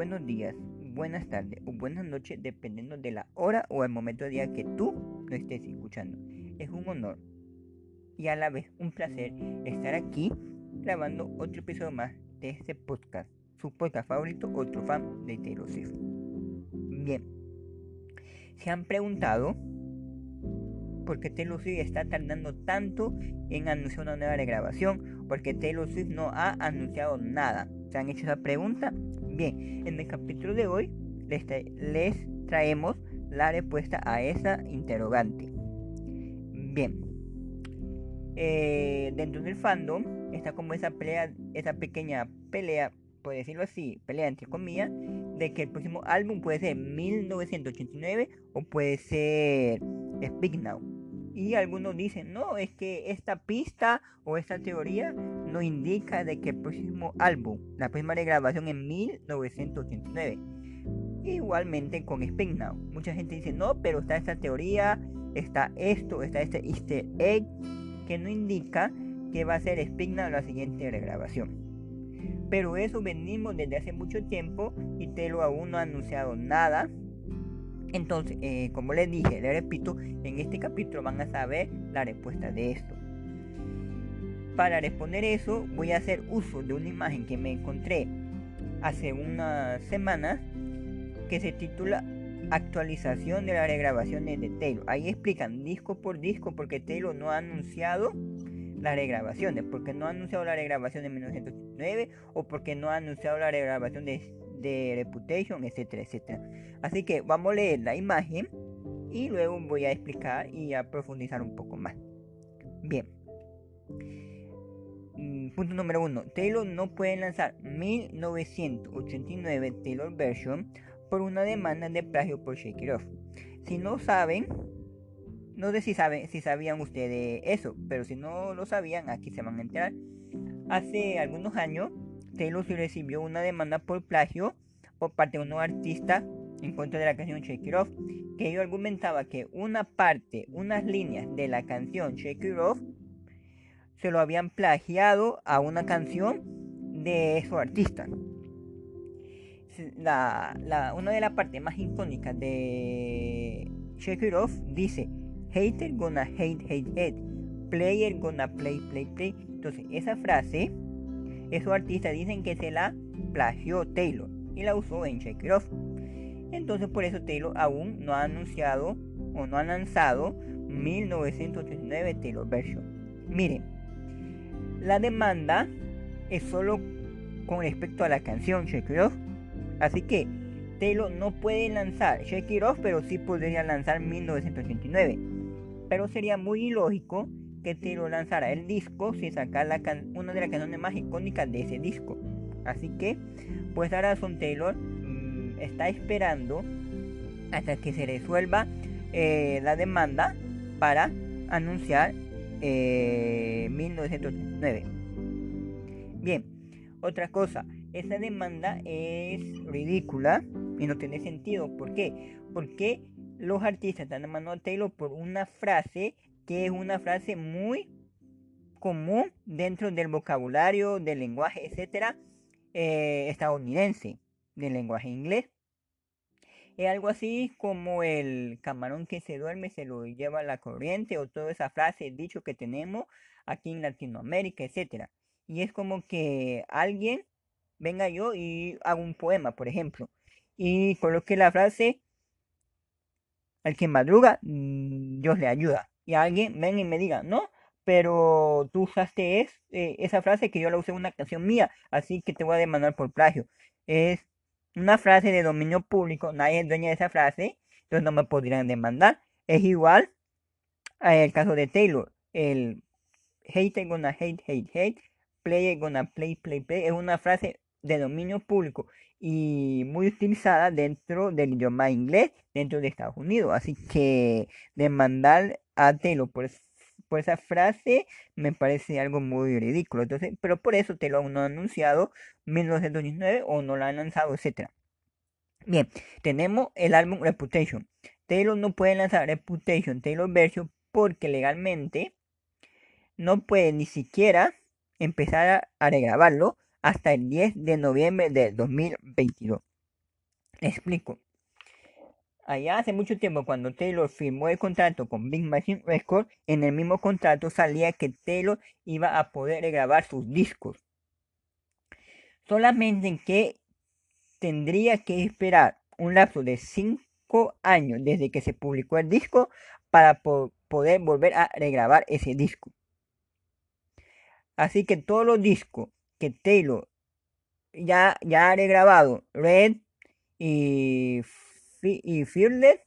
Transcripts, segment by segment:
buenos días, buenas tardes o buenas noches dependiendo de la hora o el momento de día que tú lo estés escuchando. Es un honor y a la vez un placer estar aquí grabando otro episodio más de este podcast, su podcast favorito, otro fan de Swift. Bien, se han preguntado por qué Swift está tardando tanto en anunciar una nueva grabación, porque Taylor Swift no ha anunciado nada. ¿Se han hecho esa pregunta? Bien, en el capítulo de hoy les, traemos la respuesta a esa interrogante. Bien, eh, dentro del fandom está como esa pelea, esa pequeña pelea, por decirlo así, pelea entre comillas, de que el próximo álbum puede ser 1989 o puede ser Speak Now. Y algunos dicen, no, es que esta pista o esta teoría no indica de que el próximo álbum, la próxima grabación en 1989. Igualmente con Now. Mucha gente dice, no, pero está esta teoría, está esto, está este easter egg, que no indica que va a ser Now la siguiente regrabación. Pero eso venimos desde hace mucho tiempo y Telo aún no ha anunciado nada entonces, eh, como les dije, les repito, en este capítulo van a saber la respuesta de esto. Para responder eso, voy a hacer uso de una imagen que me encontré hace unas semanas que se titula Actualización de las regrabaciones de Taylor. Ahí explican disco por disco porque Taylor no ha anunciado las regrabaciones, porque no ha anunciado la regrabación de 1989 o porque no ha anunciado la regrabación de de Reputation, etcétera, etcétera. Así que vamos a leer la imagen y luego voy a explicar y a profundizar un poco más. Bien. Mm, punto número uno. Taylor no puede lanzar 1989 Taylor Version por una demanda de plagio por Shake It Off. Si no saben, no sé si saben, si sabían ustedes eso, pero si no lo sabían, aquí se van a enterar. Hace algunos años Taylor recibió una demanda por plagio por parte de un artista en contra de la canción Shake que ellos argumentaba que una parte, unas líneas de la canción Shake Off se lo habían plagiado a una canción de esos artistas. La, una de las partes más icónicas de Shake Off dice Hater gonna hate, hate, hate. Player gonna play, play, play. Entonces, esa frase esos artistas dicen que se la plagió Taylor y la usó en Shake It Off. Entonces por eso Taylor aún no ha anunciado o no ha lanzado 1989 Taylor Version. Miren, la demanda es solo con respecto a la canción Shake It Off. Así que Taylor no puede lanzar Shake It Off, pero sí podría lanzar 1989. Pero sería muy ilógico que Taylor lanzara el disco sin sacar la una de las canciones más icónicas de ese disco. Así que, pues ahora Son Taylor mm, está esperando hasta que se resuelva eh, la demanda para anunciar eh, 1909. Bien, otra cosa, esa demanda es ridícula y no tiene sentido. ¿Por qué? Porque los artistas están demandando a Taylor por una frase que es una frase muy común dentro del vocabulario, del lenguaje, etcétera, eh, estadounidense, del lenguaje inglés. Es algo así como el camarón que se duerme se lo lleva a la corriente o toda esa frase, dicho que tenemos aquí en Latinoamérica, etcétera. Y es como que alguien venga yo y haga un poema, por ejemplo, y coloque la frase, al que madruga, mm, Dios le ayuda y alguien venga y me diga, no, pero tú usaste es, eh, esa frase que yo la usé en una canción mía, así que te voy a demandar por plagio. Es una frase de dominio público, nadie es dueño de esa frase, entonces no me podrían demandar. Es igual el caso de Taylor, el hate gonna hate, hate, hate, play gonna play, play, play, es una frase de dominio público y muy utilizada dentro del idioma inglés dentro de Estados Unidos. Así que demandar a Taylor por, por esa frase me parece algo muy ridículo. Entonces, pero por eso Taylor no ha anunciado 1919 o no lo ha lanzado, etcétera. Bien, tenemos el álbum Reputation. Taylor no puede lanzar Reputation Taylor Version porque legalmente no puede ni siquiera empezar a regrabarlo hasta el 10 de noviembre del 2022. explico. Allá hace mucho tiempo, cuando Taylor firmó el contrato con Big Machine Records, en el mismo contrato salía que Taylor iba a poder grabar sus discos. Solamente que tendría que esperar un lapso de 5 años desde que se publicó el disco para poder volver a regrabar ese disco. Así que todos los discos que Taylor ya, ya ha regrabado, Red y y Fearless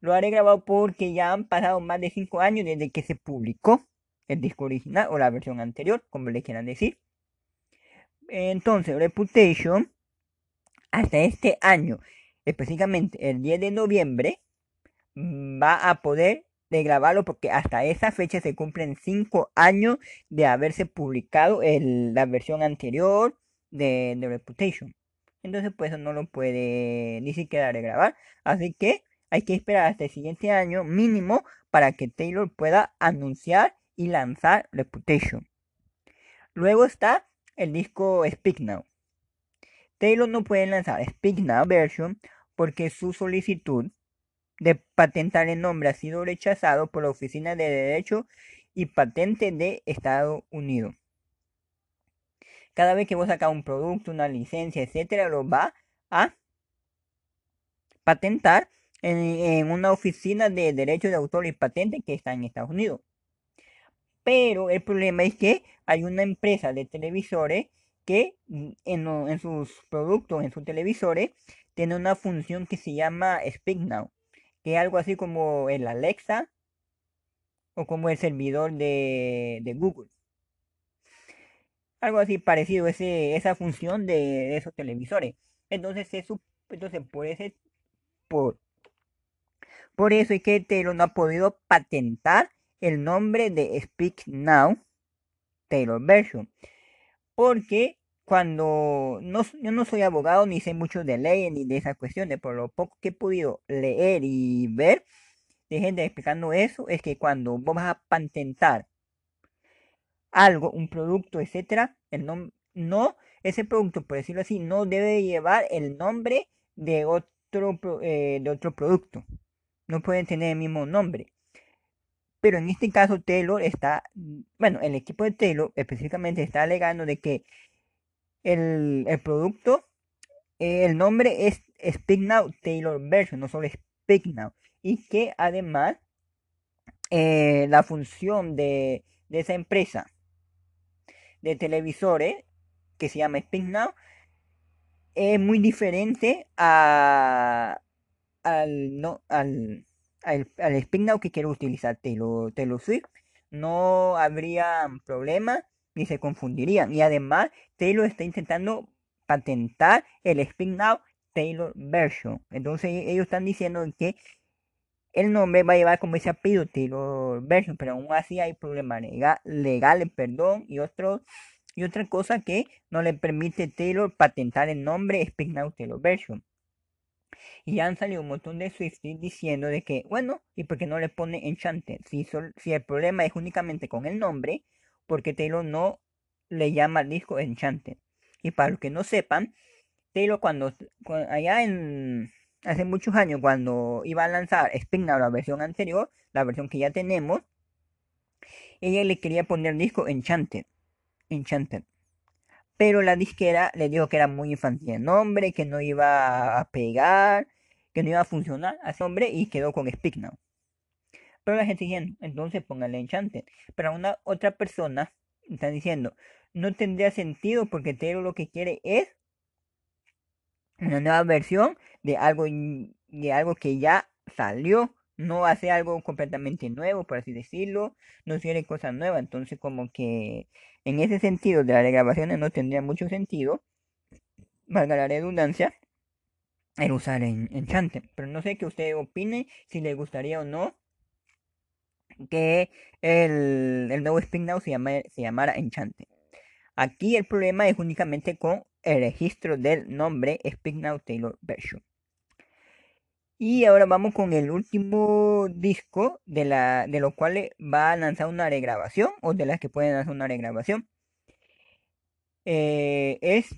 lo haré grabado porque ya han pasado más de 5 años desde que se publicó el disco original o la versión anterior, como le quieran decir. Entonces, Reputation, hasta este año, específicamente el 10 de noviembre, va a poder grabarlo porque hasta esa fecha se cumplen 5 años de haberse publicado la versión anterior de, de Reputation. Entonces, pues no lo puede ni siquiera regrabar. Así que hay que esperar hasta el siguiente año mínimo para que Taylor pueda anunciar y lanzar Reputation. Luego está el disco Speak Now. Taylor no puede lanzar Speak Now version porque su solicitud de patentar el nombre ha sido rechazado por la Oficina de Derecho y Patente de Estados Unidos. Cada vez que vos sacas un producto, una licencia, etcétera, lo va a patentar en, una oficina de derechos de autor y patente que está en Estados Unidos. Pero el problema es que hay una empresa de televisores que mm, en, sus productos, en sus televisores, tiene una función que se llama Speak Now, que es algo así como el Alexa o como el servidor de Google algo así parecido ese, esa función de, esos televisores. Entonces, eso, entonces por ese, por, por eso es que Taylor no ha podido patentar el nombre de Speak Now Taylor Version. Porque cuando no, yo no soy abogado ni sé mucho de leyes ni de esas cuestiones, por lo poco que he podido leer y ver de gente explicando eso, es que cuando vos vas a patentar algo, un producto, etcétera, el nombre no, ese producto, por decirlo así, no debe llevar el nombre de otro, eh, de otro producto. No pueden tener el mismo nombre. Pero en este caso Taylor está, bueno, el equipo de Taylor específicamente está alegando de que el, producto, el nombre es Speak Now Taylor Version, no solo Speak Now. Y que además eh, la función de, de esa empresa de televisores que se llama Speak Now es muy diferente a, al, no, al, al, al Now que quiero utilizar Taylor, Taylor Swift. No habría problema ni se confundirían. Y además, Taylor está intentando patentar el Speak Now Taylor Version. Entonces ellos están diciendo que el nombre va a llevar como ese apellido Taylor Version, pero aún así hay problemas legales, perdón, y otros y otra cosa que no le permite Taylor patentar el nombre Speak Now Taylor Version. Y han salido un montón de Swifties diciendo de que, bueno, ¿y por qué no le pone Enchanted? Si, si el problema es únicamente con el nombre, porque Taylor no le llama al disco Enchanted. Y para los que no sepan, Taylor cuando, allá en hace muchos años cuando iba a lanzar Now la versión anterior, la versión que ya tenemos, ella le quería poner el disco Enchanted. Enchanted. Pero la disquera le dijo que era muy infantil el nombre, que no iba a pegar, que no iba a funcionar a ese nombre y quedó con Speak. Pero la gente diciendo, entonces póngale Enchanted. Pero una otra persona está diciendo, no tendría sentido porque Taylor lo que quiere es una nueva versión de algo, de algo que ya salió. No hace algo completamente nuevo, por así decirlo. No quiere cosas nuevas. Entonces como que en ese sentido de las regrabaciones no tendría mucho sentido. Valga la redundancia. El usar en Enchanted. Pero no sé qué usted opine. Si le gustaría o no que el, el nuevo Spin Now se, se llamara Enchanted. Aquí el problema es únicamente con el registro del nombre Speak Now Taylor Version. Y ahora vamos con el último disco de, la, de los cuales va a lanzar una regrabación o de las que pueden hacer una regrabación. Eh, es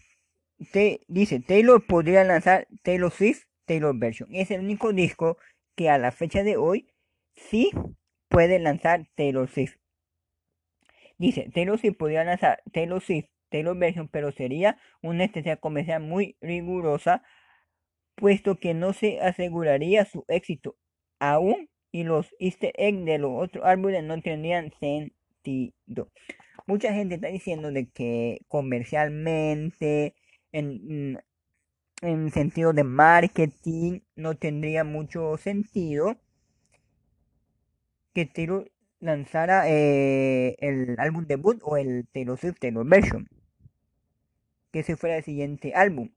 te, dice, Taylor podría lanzar Taylor Swift Taylor Version. Es el único disco que a la fecha de hoy sí puede lanzar Taylor Swift. Dice, Taylor Swift podría lanzar Taylor Swift Taylor Version, pero sería una estrategia comercial muy rigurosa, puesto que no se aseguraría su éxito aún y los easter eggs de los otros árboles no tendrían sentido. Mucha gente está diciendo de que comercialmente, en, en sentido de marketing, no tendría mucho sentido que Taylor lanzara eh, el álbum debut o el Taylor Swift Taylor Version. Que ese fuera el siguiente álbum.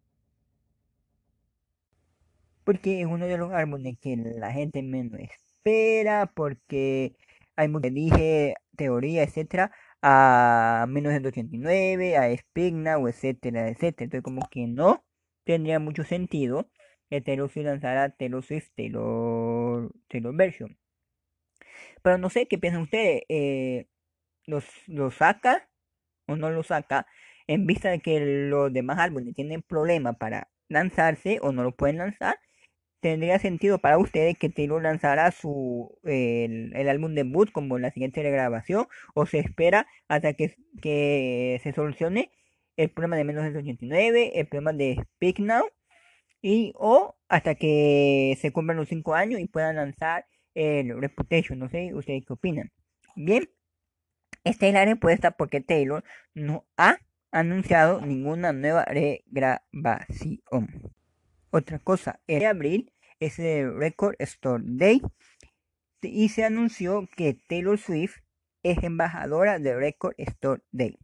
Porque es uno de los álbumes que la gente menos espera. Porque hay mucho dije, teoría, etcétera. A 1989, a Spigna, o etcétera, etcétera. Entonces, como que no tendría mucho sentido que Taylor lanzara Taylor Swift Taylor Version. Pero no sé qué piensan ustedes. Eh, ¿los, ¿Lo saca o no lo saca? En vista de que los demás álbumes tienen problemas para lanzarse o no lo pueden lanzar. ¿Tendría sentido para ustedes que Taylor lanzara su, el, el álbum debut como la siguiente regrabación? ¿O se espera hasta que, que se solucione el problema de 1989, el problema de Speak Now? Y o hasta que se cumplan los 5 años y puedan lanzar el Reputation. No sé ustedes qué opinan. Bien, esta es la respuesta porque Taylor no ha anunciado ninguna nueva regrabación. Otra cosa, el de abril es el Record Store Day y se anunció que Taylor Swift es embajadora de Record Store Day.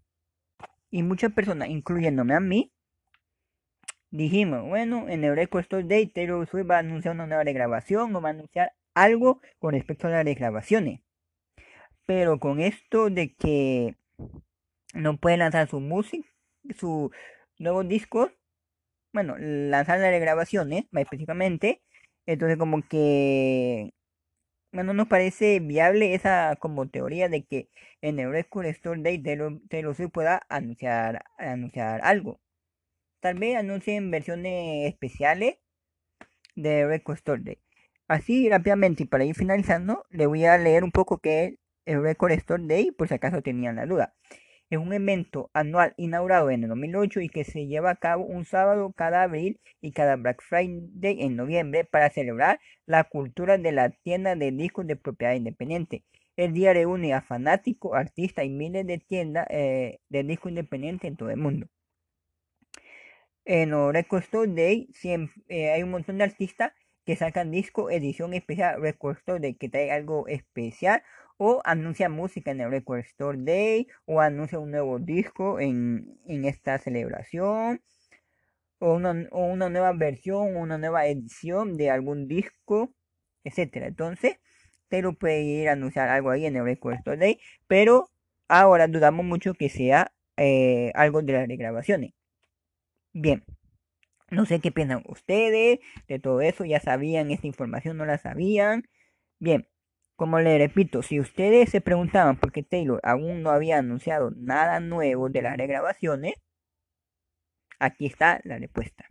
Y muchas personas, incluyéndome a mí, dijimos, bueno, en el Record Store Day Taylor Swift va a anunciar una nueva regrabación o va a anunciar algo con respecto a las grabaciones. Pero con esto de que no puede lanzar su música, su nuevo disco, bueno, lanzar las grabaciones, más específicamente, entonces como que bueno, nos parece viable esa como teoría de que en el Record Store Day Taylor, Swift pueda anunciar, anunciar algo. Tal vez anuncien versiones especiales de Record Store Day. Así rápidamente y para ir finalizando, le voy a leer un poco que es el Record Store Day, por si acaso tenían la duda. Es un evento anual inaugurado en el 2008 y que se lleva a cabo un sábado cada abril y cada Black Friday en noviembre para celebrar la cultura de la tienda de discos de propiedad independiente. El día reúne a fanáticos, artistas y miles de tiendas eh, de discos independientes en todo el mundo. En el Record Store Day eh, hay un montón de artistas que sacan disco edición especial Record Store que trae algo especial o anuncia música en el Record Store Day o anuncia un nuevo disco en, esta celebración o una, o una nueva versión o una nueva edición de algún disco etcétera entonces te lo puede ir a anunciar algo ahí en el Record Store Day pero ahora dudamos mucho que sea eh, algo de las regrabaciones bien no sé qué piensan ustedes de todo eso. Ya sabían esta información, no la sabían. Bien, como le repito, si ustedes se preguntaban por qué Taylor aún no había anunciado nada nuevo de las regrabaciones, aquí está la respuesta.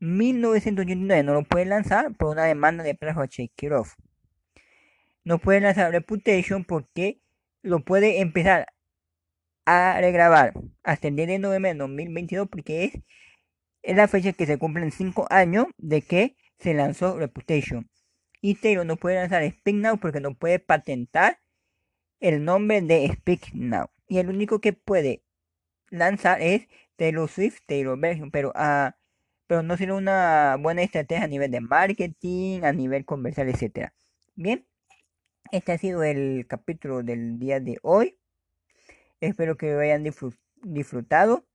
1989 no lo puede lanzar por una demanda de plazo a Off. No puede lanzar Reputation porque lo puede empezar a regrabar hasta el 10 de noviembre de 2022 porque es, es la fecha que se cumplen 5 años de que se lanzó Reputation. Y Taylor no puede lanzar Speak Now porque no puede patentar el nombre de Speak Now. Y el único que puede lanzar es Taylor Swift, Taylor Version. Pero, uh, pero no sería una buena estrategia a nivel de marketing, a nivel comercial, etc. Bien, este ha sido el capítulo del día de hoy. Espero que lo hayan disfrutado.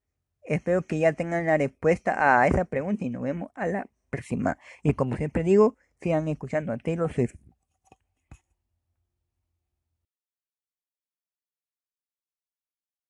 Espero que ya tengan la respuesta a esa pregunta y nos vemos a la próxima. Y como siempre digo, sigan escuchando a Taylor Swift.